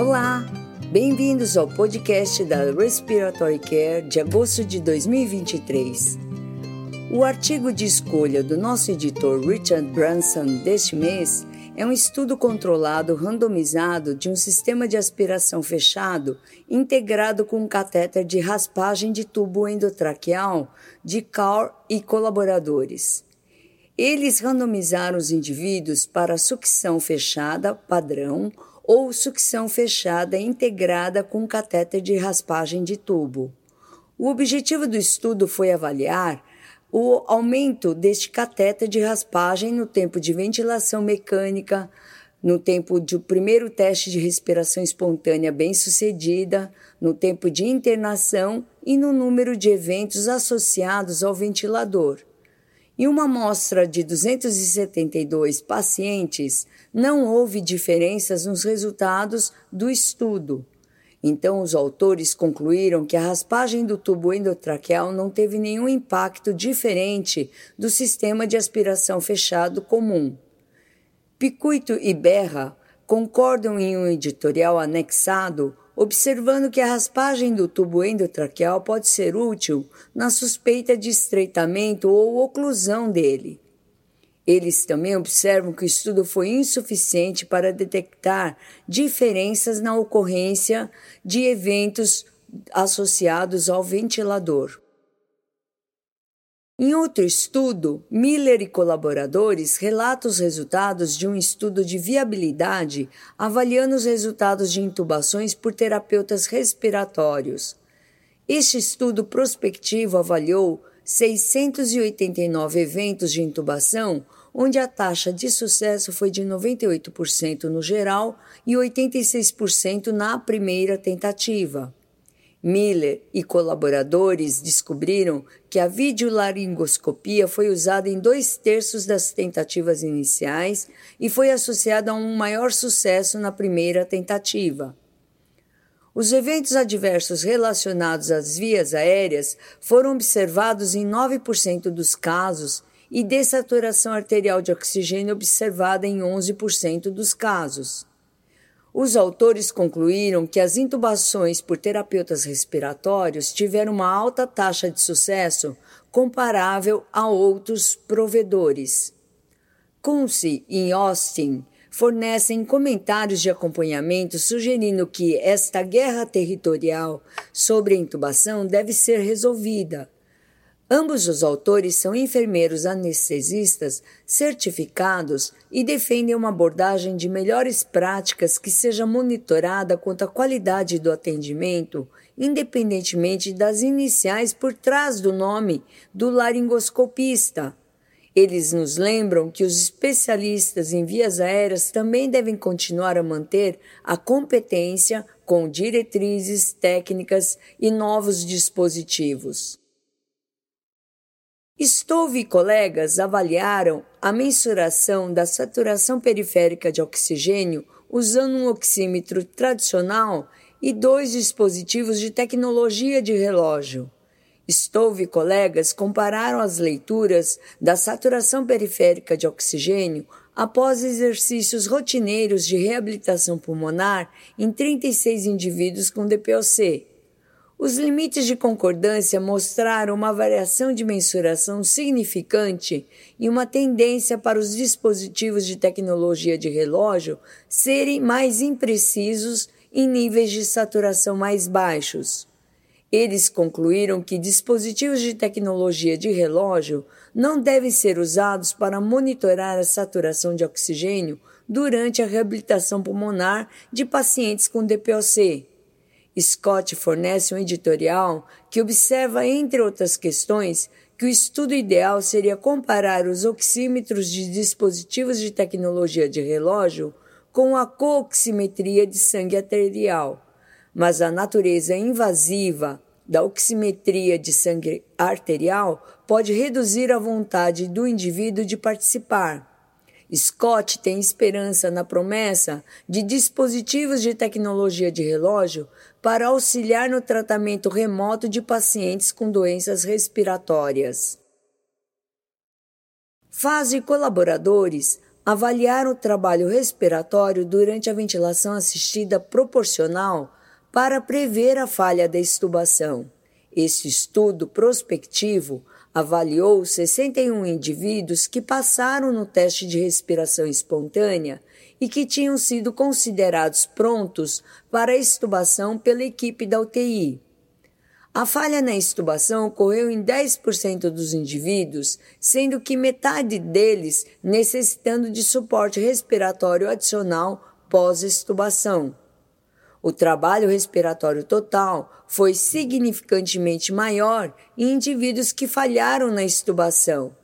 Olá, bem-vindos ao podcast da Respiratory Care de agosto de 2023. O artigo de escolha do nosso editor Richard Branson deste mês é um estudo controlado randomizado de um sistema de aspiração fechado integrado com um catéter de raspagem de tubo endotraqueal de Carr e colaboradores. Eles randomizaram os indivíduos para sucção fechada padrão ou sucção fechada integrada com catéter de raspagem de tubo. O objetivo do estudo foi avaliar o aumento deste catéter de raspagem no tempo de ventilação mecânica, no tempo do primeiro teste de respiração espontânea bem-sucedida, no tempo de internação e no número de eventos associados ao ventilador. Em uma amostra de 272 pacientes, não houve diferenças nos resultados do estudo. Então, os autores concluíram que a raspagem do tubo endotraqueal não teve nenhum impacto diferente do sistema de aspiração fechado comum. Picuito e Berra concordam em um editorial anexado, observando que a raspagem do tubo endotraqueal pode ser útil na suspeita de estreitamento ou oclusão dele. Eles também observam que o estudo foi insuficiente para detectar diferenças na ocorrência de eventos associados ao ventilador. Em outro estudo, Miller e colaboradores relatam os resultados de um estudo de viabilidade avaliando os resultados de intubações por terapeutas respiratórios. Este estudo prospectivo avaliou 689 eventos de intubação onde a taxa de sucesso foi de 98% no geral e 86% na primeira tentativa. Miller e colaboradores descobriram que a videolaringoscopia foi usada em dois terços das tentativas iniciais e foi associada a um maior sucesso na primeira tentativa. Os eventos adversos relacionados às vias aéreas foram observados em 9% dos casos e dessaturação arterial de oxigênio observada em 11% dos casos. Os autores concluíram que as intubações por terapeutas respiratórios tiveram uma alta taxa de sucesso comparável a outros provedores. Kunze e Austin fornecem comentários de acompanhamento sugerindo que esta guerra territorial sobre a intubação deve ser resolvida Ambos os autores são enfermeiros anestesistas certificados e defendem uma abordagem de melhores práticas que seja monitorada quanto à qualidade do atendimento, independentemente das iniciais por trás do nome do laringoscopista. Eles nos lembram que os especialistas em vias aéreas também devem continuar a manter a competência com diretrizes técnicas e novos dispositivos. Stove e colegas avaliaram a mensuração da saturação periférica de oxigênio usando um oxímetro tradicional e dois dispositivos de tecnologia de relógio. Stove e colegas compararam as leituras da saturação periférica de oxigênio após exercícios rotineiros de reabilitação pulmonar em 36 indivíduos com DPOC os limites de concordância mostraram uma variação de mensuração significante e uma tendência para os dispositivos de tecnologia de relógio serem mais imprecisos em níveis de saturação mais baixos. Eles concluíram que dispositivos de tecnologia de relógio não devem ser usados para monitorar a saturação de oxigênio durante a reabilitação pulmonar de pacientes com DPOC Scott fornece um editorial que observa, entre outras questões, que o estudo ideal seria comparar os oxímetros de dispositivos de tecnologia de relógio com a cooximetria de sangue arterial, mas a natureza invasiva da oximetria de sangue arterial pode reduzir a vontade do indivíduo de participar. Scott tem esperança na promessa de dispositivos de tecnologia de relógio para auxiliar no tratamento remoto de pacientes com doenças respiratórias. Faz e colaboradores avaliaram o trabalho respiratório durante a ventilação assistida proporcional para prever a falha da extubação. Este estudo prospectivo avaliou 61 indivíduos que passaram no teste de respiração espontânea e que tinham sido considerados prontos para a extubação pela equipe da UTI. A falha na extubação ocorreu em 10% dos indivíduos, sendo que metade deles necessitando de suporte respiratório adicional pós-extubação. O trabalho respiratório total foi significantemente maior em indivíduos que falharam na extubação.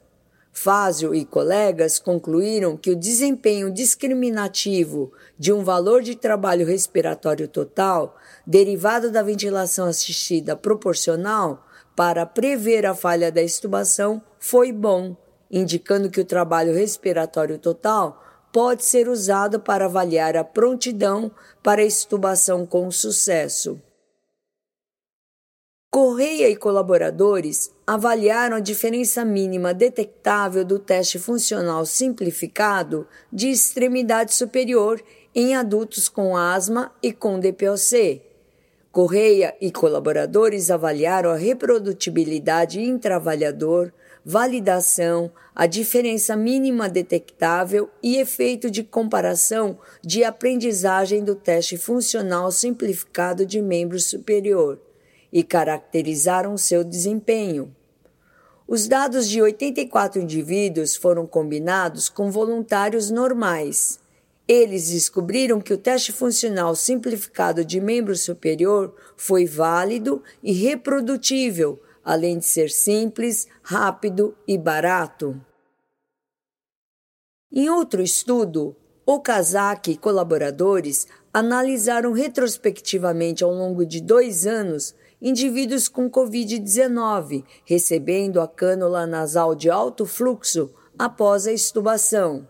Fázio e colegas concluíram que o desempenho discriminativo de um valor de trabalho respiratório total, derivado da ventilação assistida proporcional, para prever a falha da extubação foi bom, indicando que o trabalho respiratório total pode ser usado para avaliar a prontidão para extubação com sucesso. Correia e colaboradores avaliaram a diferença mínima detectável do teste funcional simplificado de extremidade superior em adultos com asma e com DPOC. Correia e colaboradores avaliaram a reprodutibilidade intraavaliador, validação, a diferença mínima detectável e efeito de comparação de aprendizagem do teste funcional simplificado de membro superior e caracterizaram seu desempenho. Os dados de 84 indivíduos foram combinados com voluntários normais. Eles descobriram que o teste funcional simplificado de membro superior foi válido e reprodutível além de ser simples, rápido e barato. Em outro estudo, Okazaki e colaboradores analisaram retrospectivamente ao longo de dois anos indivíduos com Covid-19 recebendo a cânula nasal de alto fluxo após a extubação.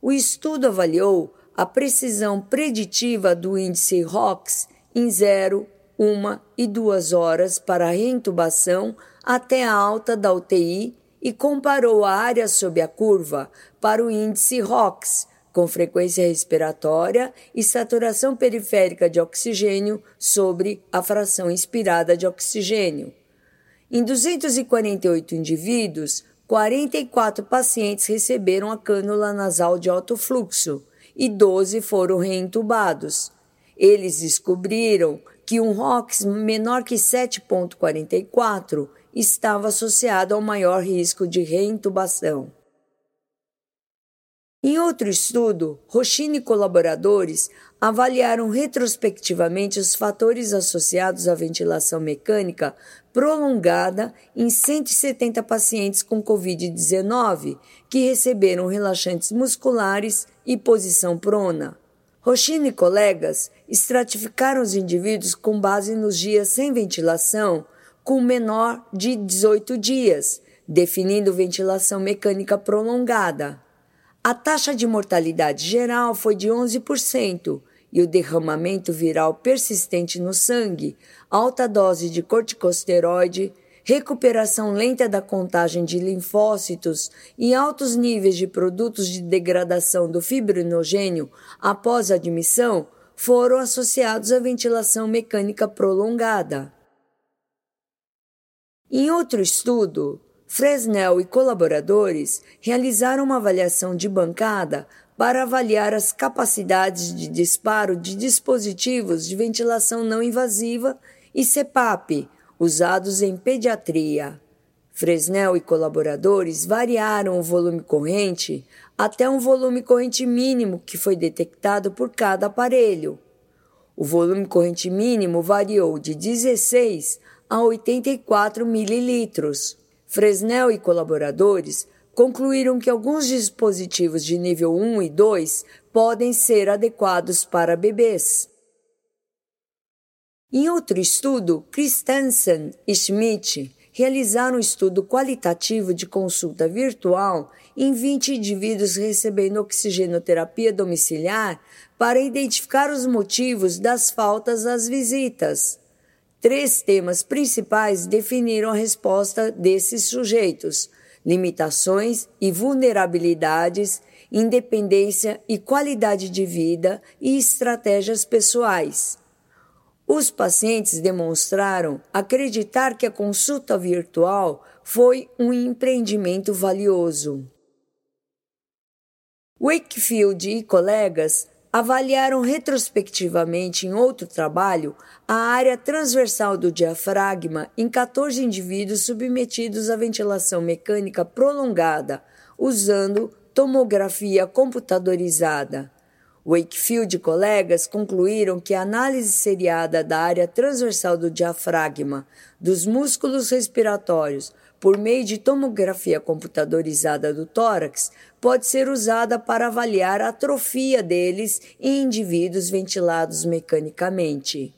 O estudo avaliou a precisão preditiva do índice ROX em 0, uma e duas horas para a reintubação até a alta da UTI e comparou a área sob a curva para o índice ROX, com frequência respiratória e saturação periférica de oxigênio sobre a fração inspirada de oxigênio. Em 248 indivíduos, 44 pacientes receberam a cânula nasal de alto fluxo e 12 foram reintubados. Eles descobriram que um ROX menor que 7,44 estava associado ao maior risco de reintubação. Em outro estudo, Rochine e colaboradores avaliaram retrospectivamente os fatores associados à ventilação mecânica prolongada em 170 pacientes com Covid-19 que receberam relaxantes musculares e posição prona. Rochine e colegas estratificaram os indivíduos com base nos dias sem ventilação, com menor de 18 dias, definindo ventilação mecânica prolongada. A taxa de mortalidade geral foi de 11% e o derramamento viral persistente no sangue, alta dose de corticosteroide, recuperação lenta da contagem de linfócitos e altos níveis de produtos de degradação do fibrinogênio após a admissão foram associados à ventilação mecânica prolongada. Em outro estudo, Fresnel e colaboradores realizaram uma avaliação de bancada para avaliar as capacidades de disparo de dispositivos de ventilação não invasiva e CPAP usados em pediatria. Fresnel e colaboradores variaram o volume corrente até um volume corrente mínimo que foi detectado por cada aparelho. O volume corrente mínimo variou de 16 a 84 mililitros. Fresnel e colaboradores concluíram que alguns dispositivos de nível 1 e 2 podem ser adequados para bebês. Em outro estudo, Christensen e Schmidt realizaram um estudo qualitativo de consulta virtual em 20 indivíduos recebendo oxigenoterapia domiciliar para identificar os motivos das faltas às visitas. Três temas principais definiram a resposta desses sujeitos: limitações e vulnerabilidades independência e qualidade de vida e estratégias pessoais. Os pacientes demonstraram acreditar que a consulta virtual foi um empreendimento valioso. Wakefield e colegas avaliaram retrospectivamente em outro trabalho a área transversal do diafragma em 14 indivíduos submetidos à ventilação mecânica prolongada, usando tomografia computadorizada. Wakefield e colegas concluíram que a análise seriada da área transversal do diafragma dos músculos respiratórios por meio de tomografia computadorizada do tórax pode ser usada para avaliar a atrofia deles em indivíduos ventilados mecanicamente.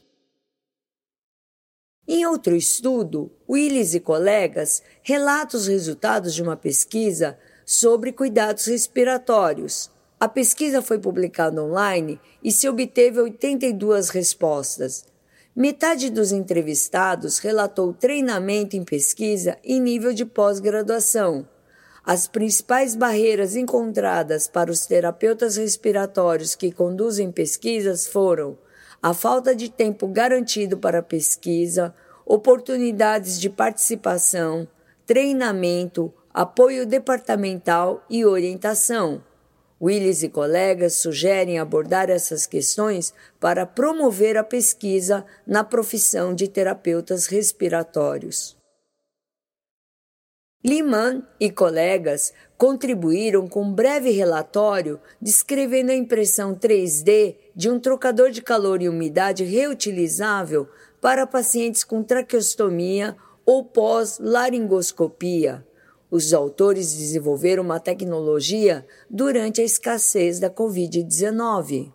Em outro estudo, Willis e colegas relatam os resultados de uma pesquisa sobre cuidados respiratórios. A pesquisa foi publicada online e se obteve 82 respostas. Metade dos entrevistados relatou treinamento em pesquisa em nível de pós-graduação. As principais barreiras encontradas para os terapeutas respiratórios que conduzem pesquisas foram a falta de tempo garantido para pesquisa, oportunidades de participação, treinamento, apoio departamental e orientação. Willis e colegas sugerem abordar essas questões para promover a pesquisa na profissão de terapeutas respiratórios. Liman e colegas contribuíram com um breve relatório descrevendo a impressão 3D de um trocador de calor e umidade reutilizável para pacientes com traqueostomia ou pós-laringoscopia. Os autores desenvolveram uma tecnologia durante a escassez da Covid-19.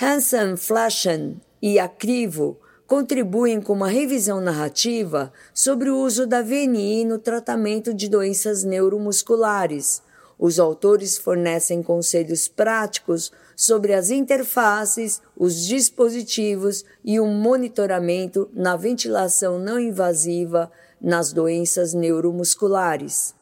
Hansen Flashen e Acrivo contribuem com uma revisão narrativa sobre o uso da VNI no tratamento de doenças neuromusculares. Os autores fornecem conselhos práticos sobre as interfaces, os dispositivos e o monitoramento na ventilação não invasiva nas doenças neuromusculares.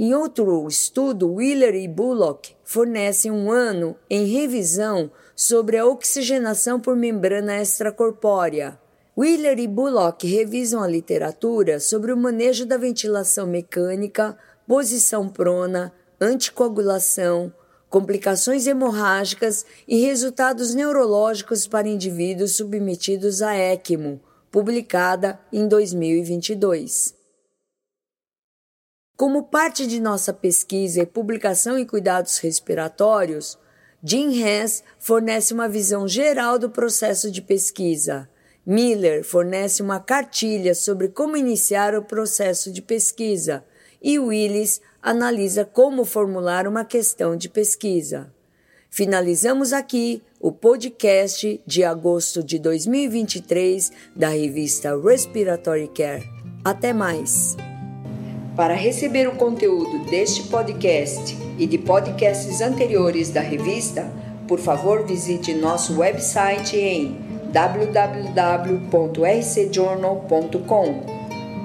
Em outro estudo, Wheeler e Bullock fornecem um ano em revisão sobre a oxigenação por membrana extracorpórea. Wheeler e Bullock revisam a literatura sobre o manejo da ventilação mecânica, posição prona, anticoagulação, complicações hemorrágicas e resultados neurológicos para indivíduos submetidos a ECMO, publicada em 2022. Como parte de nossa pesquisa e publicação em cuidados respiratórios, Jim Hess fornece uma visão geral do processo de pesquisa. Miller fornece uma cartilha sobre como iniciar o processo de pesquisa e Willis analisa como formular uma questão de pesquisa. Finalizamos aqui o podcast de agosto de 2023 da revista Respiratory Care. Até mais! Para receber o conteúdo deste podcast e de podcasts anteriores da revista, por favor visite nosso website em www.rcjournal.com